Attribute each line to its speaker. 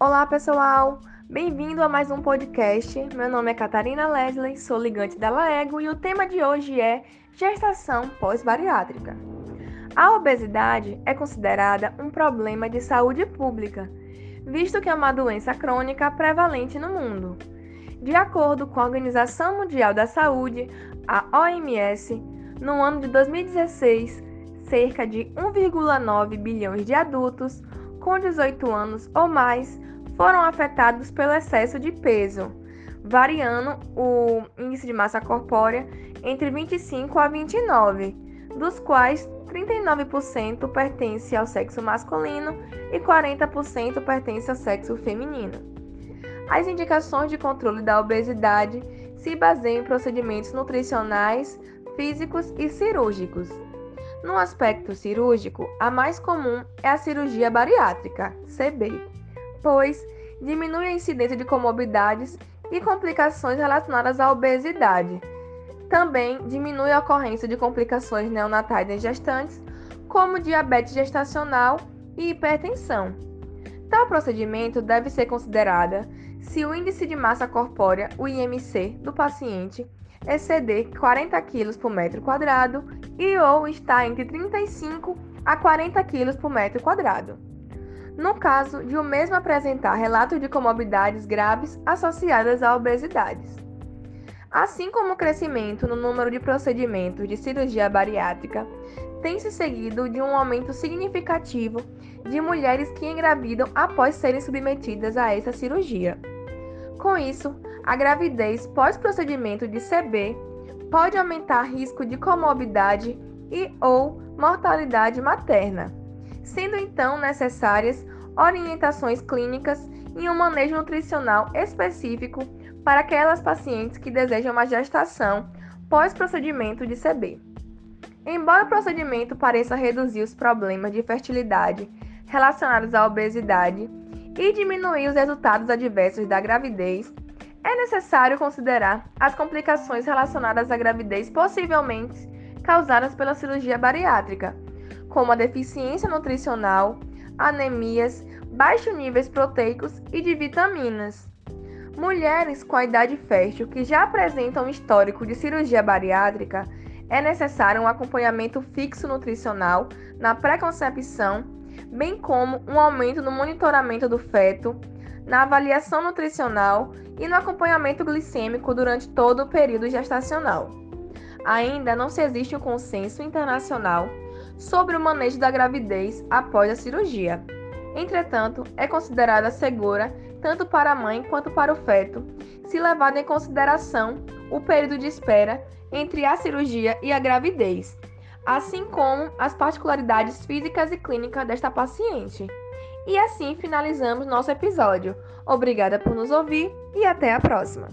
Speaker 1: Olá, pessoal! Bem-vindo a mais um podcast. Meu nome é Catarina Leslie, sou ligante da Laego e o tema de hoje é gestação pós-bariátrica. A obesidade é considerada um problema de saúde pública, visto que é uma doença crônica prevalente no mundo. De acordo com a Organização Mundial da Saúde, a OMS, no ano de 2016, cerca de 1,9 bilhões de adultos com 18 anos ou mais foram afetados pelo excesso de peso, variando o índice de massa corpórea entre 25 a 29, dos quais 39% pertence ao sexo masculino e 40% pertence ao sexo feminino. As indicações de controle da obesidade se baseiam em procedimentos nutricionais, físicos e cirúrgicos. No aspecto cirúrgico, a mais comum é a cirurgia bariátrica, CB, pois diminui a incidência de comorbidades e complicações relacionadas à obesidade. Também diminui a ocorrência de complicações neonatais em gestantes, como diabetes gestacional e hipertensão. Tal procedimento deve ser considerada se o índice de massa corpórea, o IMC, do paciente exceder 40 kg por metro quadrado e ou está entre 35 a 40 kg por metro quadrado. No caso de o mesmo apresentar relatos de comorbidades graves associadas a obesidades. Assim como o crescimento no número de procedimentos de cirurgia bariátrica tem se seguido de um aumento significativo de mulheres que engravidam após serem submetidas a essa cirurgia. Com isso, a gravidez pós-procedimento de CB pode aumentar risco de comorbidade e ou mortalidade materna, sendo então necessárias orientações clínicas e um manejo nutricional específico para aquelas pacientes que desejam uma gestação pós-procedimento de CB. Embora o procedimento pareça reduzir os problemas de fertilidade relacionados à obesidade e diminuir os resultados adversos da gravidez, é necessário considerar as complicações relacionadas à gravidez possivelmente causadas pela cirurgia bariátrica, como a deficiência nutricional, anemias, baixos níveis proteicos e de vitaminas. Mulheres com a idade fértil que já apresentam um histórico de cirurgia bariátrica, é necessário um acompanhamento fixo nutricional na pré-concepção, bem como um aumento no monitoramento do feto, na avaliação nutricional e no acompanhamento glicêmico durante todo o período gestacional. Ainda não se existe um consenso internacional sobre o manejo da gravidez após a cirurgia. Entretanto, é considerada segura tanto para a mãe quanto para o feto, se levado em consideração o período de espera entre a cirurgia e a gravidez, assim como as particularidades físicas e clínicas desta paciente. E assim finalizamos nosso episódio. Obrigada por nos ouvir e até a próxima!